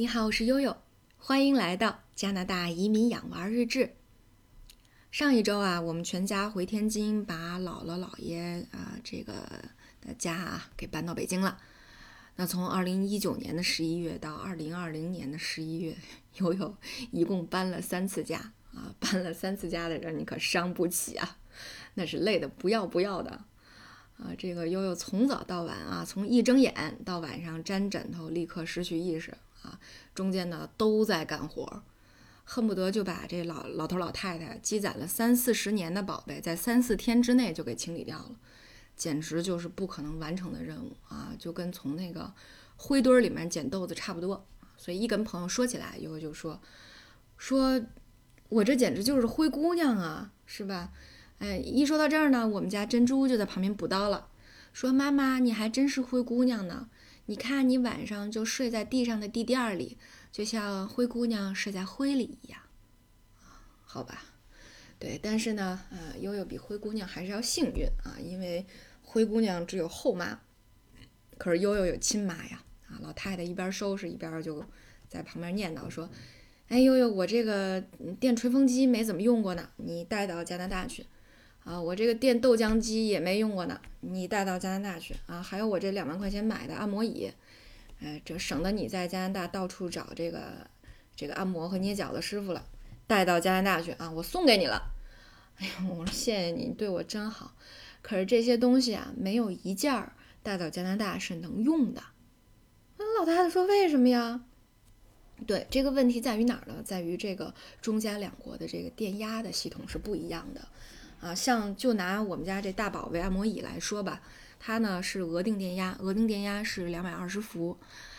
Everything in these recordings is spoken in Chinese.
你好，我是悠悠，欢迎来到加拿大移民养娃日志。上一周啊，我们全家回天津，把姥姥姥爷啊这个的家啊给搬到北京了。那从二零一九年的十一月到二零二零年的十一月，悠悠一共搬了三次家啊，搬了三次家的人你可伤不起啊，那是累的不要不要的啊。这个悠悠从早到晚啊，从一睁眼到晚上沾枕头立刻失去意识啊，中间呢都在干活。恨不得就把这老老头老太太积攒了三四十年的宝贝，在三四天之内就给清理掉了，简直就是不可能完成的任务啊！就跟从那个灰堆里面捡豆子差不多。所以一跟朋友说起来，以后就说说，我这简直就是灰姑娘啊，是吧？哎，一说到这儿呢，我们家珍珠就在旁边补刀了，说妈妈你还真是灰姑娘呢，你看你晚上就睡在地上的地垫里。就像灰姑娘睡在灰里一样，好吧，对，但是呢，呃，悠悠比灰姑娘还是要幸运啊，因为灰姑娘只有后妈，可是悠悠有亲妈呀，啊，老太太一边收拾一边就在旁边念叨说：“哎，悠悠，我这个电吹风机没怎么用过呢，你带到加拿大去啊，我这个电豆浆机也没用过呢，你带到加拿大去啊，还有我这两万块钱买的按摩椅。”哎，这省得你在加拿大到处找这个这个按摩和捏脚的师傅了，带到加拿大去啊！我送给你了。哎呀，我说谢谢你，对我真好。可是这些东西啊，没有一件儿带到加拿大是能用的。那老太太说：“为什么呀？”对，这个问题在于哪儿呢？在于这个中加两国的这个电压的系统是不一样的。啊，像就拿我们家这大宝贝按摩椅来说吧。它呢是额定电压，额定电压是两百二十伏，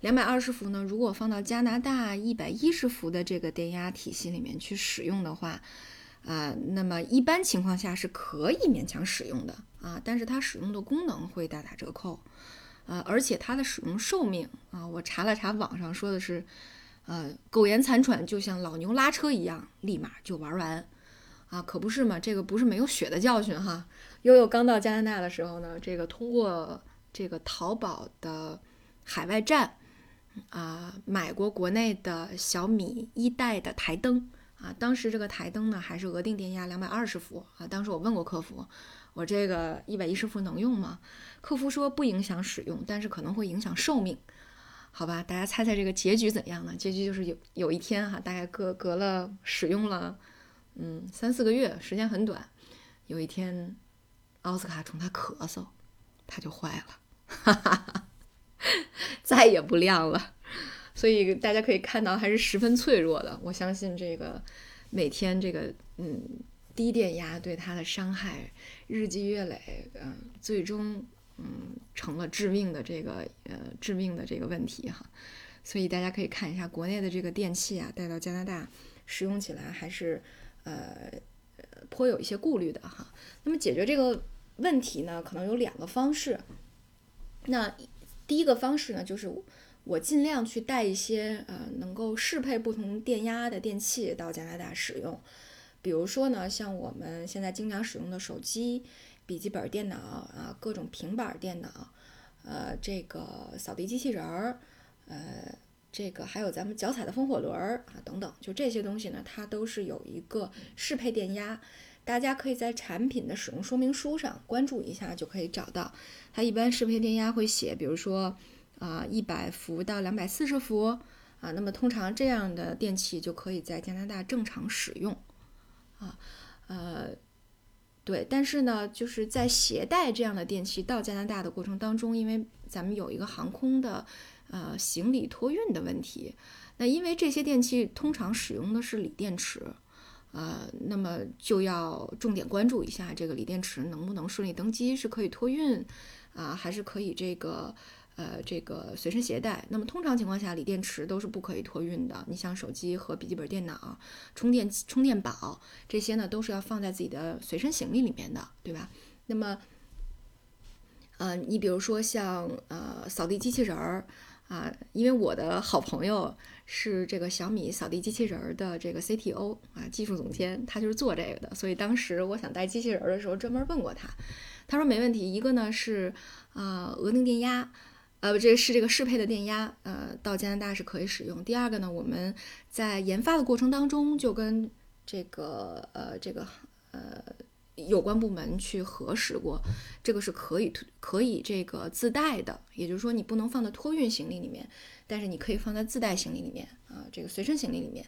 两百二十伏呢，如果放到加拿大一百一十伏的这个电压体系里面去使用的话，啊，那么一般情况下是可以勉强使用的啊，但是它使用的功能会大打折扣，啊，而且它的使用寿命啊，我查了查网上说的是，呃，苟延残喘就像老牛拉车一样，立马就玩完。啊，可不是嘛！这个不是没有血的教训哈。悠悠刚到加拿大的时候呢，这个通过这个淘宝的海外站啊，买过国内的小米一代的台灯啊。当时这个台灯呢还是额定电压两百二十伏啊。当时我问过客服，我这个一百一十伏能用吗？客服说不影响使用，但是可能会影响寿命。好吧，大家猜猜这个结局怎样呢？结局就是有有一天哈，大概隔隔了使用了。嗯，三四个月时间很短。有一天，奥斯卡冲他咳嗽，他就坏了，哈哈哈，再也不亮了。所以大家可以看到，还是十分脆弱的。我相信这个每天这个嗯低电压对他的伤害日积月累，嗯，最终嗯成了致命的这个呃致命的这个问题哈。所以大家可以看一下国内的这个电器啊，带到加拿大使用起来还是。呃，颇有一些顾虑的哈。那么解决这个问题呢，可能有两个方式。那第一个方式呢，就是我尽量去带一些呃能够适配不同电压的电器到加拿大使用。比如说呢，像我们现在经常使用的手机、笔记本电脑啊，各种平板电脑，呃，这个扫地机器人儿，呃。这个还有咱们脚踩的风火轮儿啊，等等，就这些东西呢，它都是有一个适配电压，大家可以在产品的使用说明书上关注一下，就可以找到。它一般适配电压会写，比如说啊，一百伏到两百四十伏啊，那么通常这样的电器就可以在加拿大正常使用啊，呃，对，但是呢，就是在携带这样的电器到加拿大的过程当中，因为咱们有一个航空的。呃，行李托运的问题，那因为这些电器通常使用的是锂电池，呃，那么就要重点关注一下这个锂电池能不能顺利登机，是可以托运啊，还是可以这个呃这个随身携带？那么通常情况下，锂电池都是不可以托运的。你像手机和笔记本电脑、充电充电宝这些呢，都是要放在自己的随身行李里面的，对吧？那么，呃，你比如说像呃扫地机器人儿。啊，因为我的好朋友是这个小米扫地机器人儿的这个 CTO 啊，技术总监，他就是做这个的，所以当时我想带机器人儿的时候，专门问过他，他说没问题。一个呢是啊，额定电压，呃，这是这个适配的电压，呃，到加拿大是可以使用。第二个呢，我们在研发的过程当中就跟这个呃这个呃有关部门去核实过，这个是可以可以这个自带的，也就是说你不能放在托运行李里面，但是你可以放在自带行李里面啊，这个随身行李里面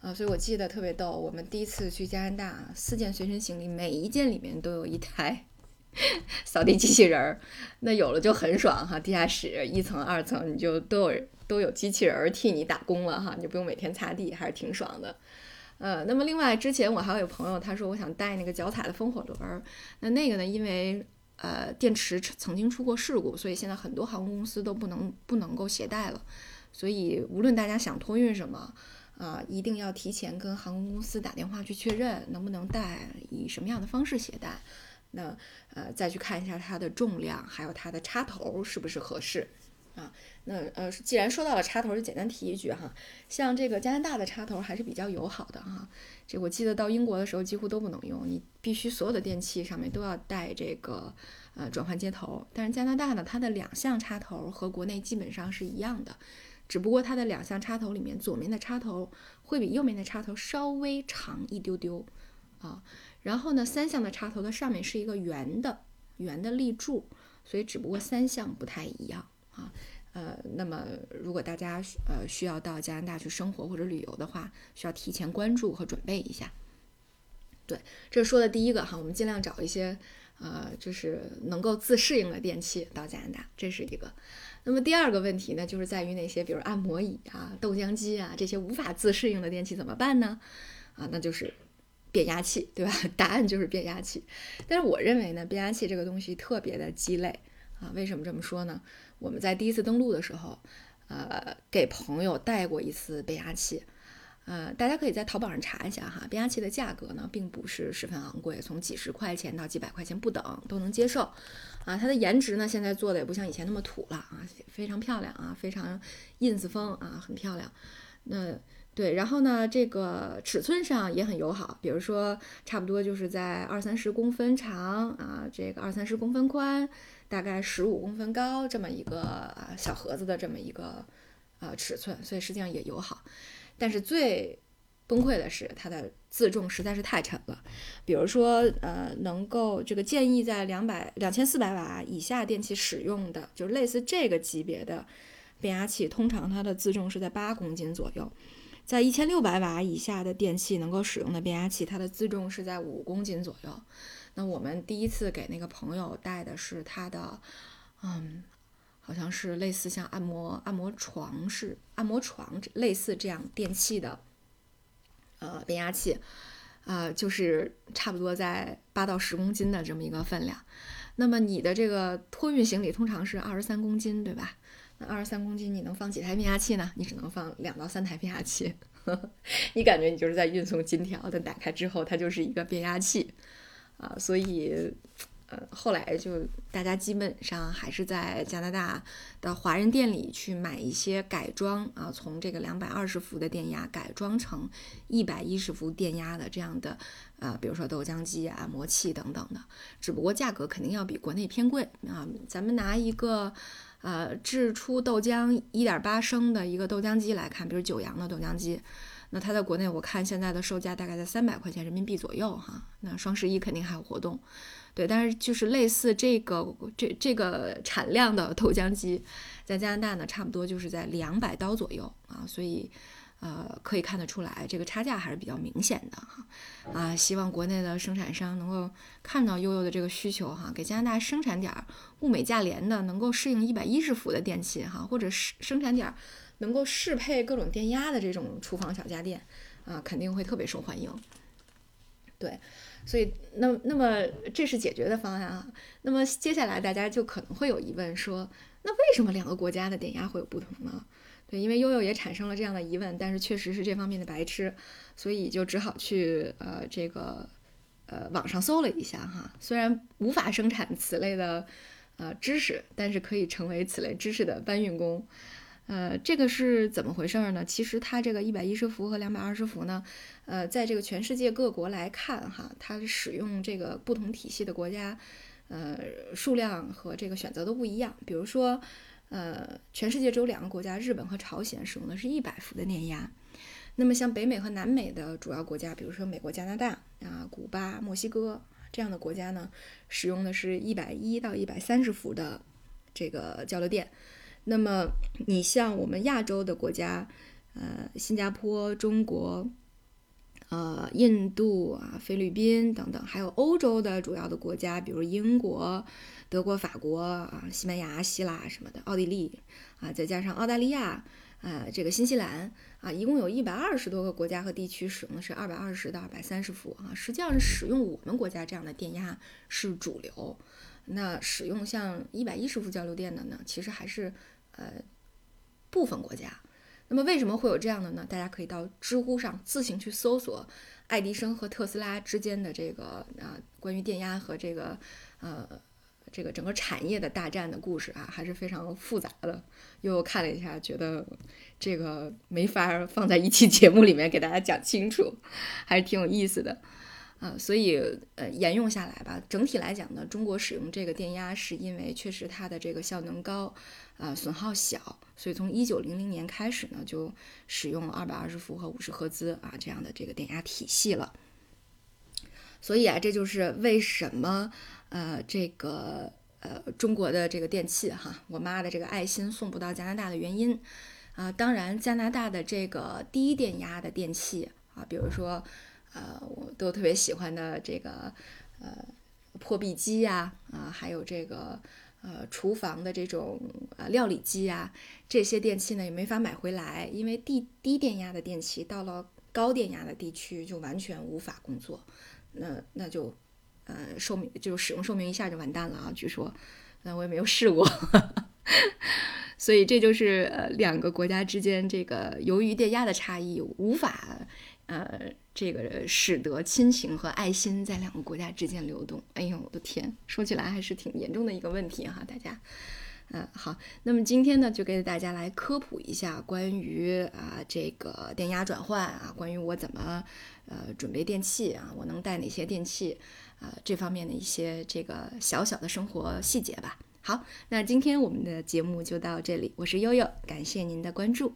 啊。所以我记得特别逗，我们第一次去加拿大，四件随身行李，每一件里面都有一台。扫地机器人儿，那有了就很爽哈！地下室一层、二层你就都有都有机器人儿替你打工了哈，你就不用每天擦地，还是挺爽的。呃，那么另外之前我还有朋友他说我想带那个脚踩的风火轮儿，那那个呢，因为呃电池曾经出过事故，所以现在很多航空公司都不能不能够携带了。所以无论大家想托运什么啊，一定要提前跟航空公司打电话去确认能不能带，以什么样的方式携带。那呃，再去看一下它的重量，还有它的插头是不是合适啊？那呃，既然说到了插头，就简单提一句哈，像这个加拿大的插头还是比较友好的哈。这我记得到英国的时候几乎都不能用，你必须所有的电器上面都要带这个呃转换接头。但是加拿大呢，它的两项插头和国内基本上是一样的，只不过它的两项插头里面左面的插头会比右面的插头稍微长一丢丢啊。然后呢，三项的插头的上面是一个圆的圆的立柱，所以只不过三项不太一样啊。呃，那么如果大家呃需要到加拿大去生活或者旅游的话，需要提前关注和准备一下。对，这说的第一个哈，我们尽量找一些呃就是能够自适应的电器到加拿大，这是一个。那么第二个问题呢，就是在于那些比如按摩椅啊、豆浆机啊这些无法自适应的电器怎么办呢？啊，那就是。变压器，对吧？答案就是变压器。但是我认为呢，变压器这个东西特别的鸡肋啊。为什么这么说呢？我们在第一次登录的时候，呃，给朋友带过一次变压器。呃，大家可以在淘宝上查一下哈，变压器的价格呢，并不是十分昂贵，从几十块钱到几百块钱不等都能接受。啊，它的颜值呢，现在做的也不像以前那么土了啊，非常漂亮啊，非常 ins 风啊，很漂亮。那。对，然后呢，这个尺寸上也很友好，比如说差不多就是在二三十公分长啊，这个二三十公分宽，大概十五公分高这么一个小盒子的这么一个呃尺寸，所以实际上也友好。但是最崩溃的是它的自重实在是太沉了，比如说呃，能够这个建议在两百两千四百瓦以下电器使用的，就是类似这个级别的变压器，通常它的自重是在八公斤左右。在一千六百瓦以下的电器能够使用的变压器，它的自重是在五公斤左右。那我们第一次给那个朋友带的是它的，嗯，好像是类似像按摩按摩床是按摩床类似这样电器的，呃，变压器，呃，就是差不多在八到十公斤的这么一个分量。那么你的这个托运行李通常是二十三公斤，对吧？二十三公斤，你能放几台变压器呢？你只能放两到三台变压器。你感觉你就是在运送金条，但打开之后它就是一个变压器啊。所以，呃，后来就大家基本上还是在加拿大的华人店里去买一些改装啊，从这个两百二十伏的电压改装成一百一十伏电压的这样的啊，比如说豆浆机啊、磨器等等的。只不过价格肯定要比国内偏贵啊。咱们拿一个。呃，制出豆浆一点八升的一个豆浆机来看，比如九阳的豆浆机，那它在国内我看现在的售价大概在三百块钱人民币左右哈。那双十一肯定还有活动，对，但是就是类似这个这这个产量的豆浆机，在加拿大呢，差不多就是在两百刀左右啊，所以。呃，可以看得出来，这个差价还是比较明显的哈。啊，希望国内的生产商能够看到悠悠的这个需求哈，给加拿大生产点儿物美价廉的，能够适应一百一十伏的电器哈，或者是生产点儿能够适配各种电压的这种厨房小家电啊，肯定会特别受欢迎。对，所以那那么这是解决的方案啊。那么接下来大家就可能会有疑问说，那为什么两个国家的电压会有不同呢？对，因为悠悠也产生了这样的疑问，但是确实是这方面的白痴，所以就只好去呃这个呃网上搜了一下哈。虽然无法生产此类的呃知识，但是可以成为此类知识的搬运工。呃，这个是怎么回事儿呢？其实它这个一百一十伏和两百二十伏呢，呃，在这个全世界各国来看哈，它使用这个不同体系的国家，呃，数量和这个选择都不一样。比如说。呃，全世界只有两个国家，日本和朝鲜使用的是一百伏的电压。那么像北美和南美的主要国家，比如说美国、加拿大啊、古巴、墨西哥这样的国家呢，使用的是一百一到一百三十伏的这个交流电。那么你像我们亚洲的国家，呃，新加坡、中国。呃，印度啊、菲律宾等等，还有欧洲的主要的国家，比如英国、德国、法国啊、西班牙、希腊什么的，奥地利啊，再加上澳大利亚啊，这个新西兰啊，一共有一百二十多个国家和地区使用的是二百二十到二百三十伏啊。实际上是，使用我们国家这样的电压是主流。那使用像一百一十伏交流电的呢，其实还是呃部分国家。那么为什么会有这样的呢？大家可以到知乎上自行去搜索爱迪生和特斯拉之间的这个啊关于电压和这个呃这个整个产业的大战的故事啊，还是非常复杂的。又看了一下，觉得这个没法放在一期节目里面给大家讲清楚，还是挺有意思的。啊，所以呃，沿用下来吧。整体来讲呢，中国使用这个电压是因为确实它的这个效能高，啊，损耗小，所以从一九零零年开始呢，就使用二百二十伏和五十赫兹啊这样的这个电压体系了。所以啊，这就是为什么呃这个呃中国的这个电器哈，我妈的这个爱心送不到加拿大的原因啊。当然，加拿大的这个低电压的电器啊，比如说。呃，我都特别喜欢的这个呃破壁机呀，啊，还有这个呃厨房的这种呃料理机呀，这些电器呢也没法买回来，因为低低电压的电器到了高电压的地区就完全无法工作，那那就呃寿命就使用寿命一下就完蛋了啊！据说，那我也没有试过，所以这就是呃两个国家之间这个由于电压的差异无法。呃，这个使得亲情和爱心在两个国家之间流动。哎呦，我的天，说起来还是挺严重的一个问题哈，大家。嗯，好，那么今天呢，就给大家来科普一下关于啊这个电压转换啊，关于我怎么呃准备电器啊，我能带哪些电器啊，这方面的一些这个小小的生活细节吧。好，那今天我们的节目就到这里，我是悠悠，感谢您的关注。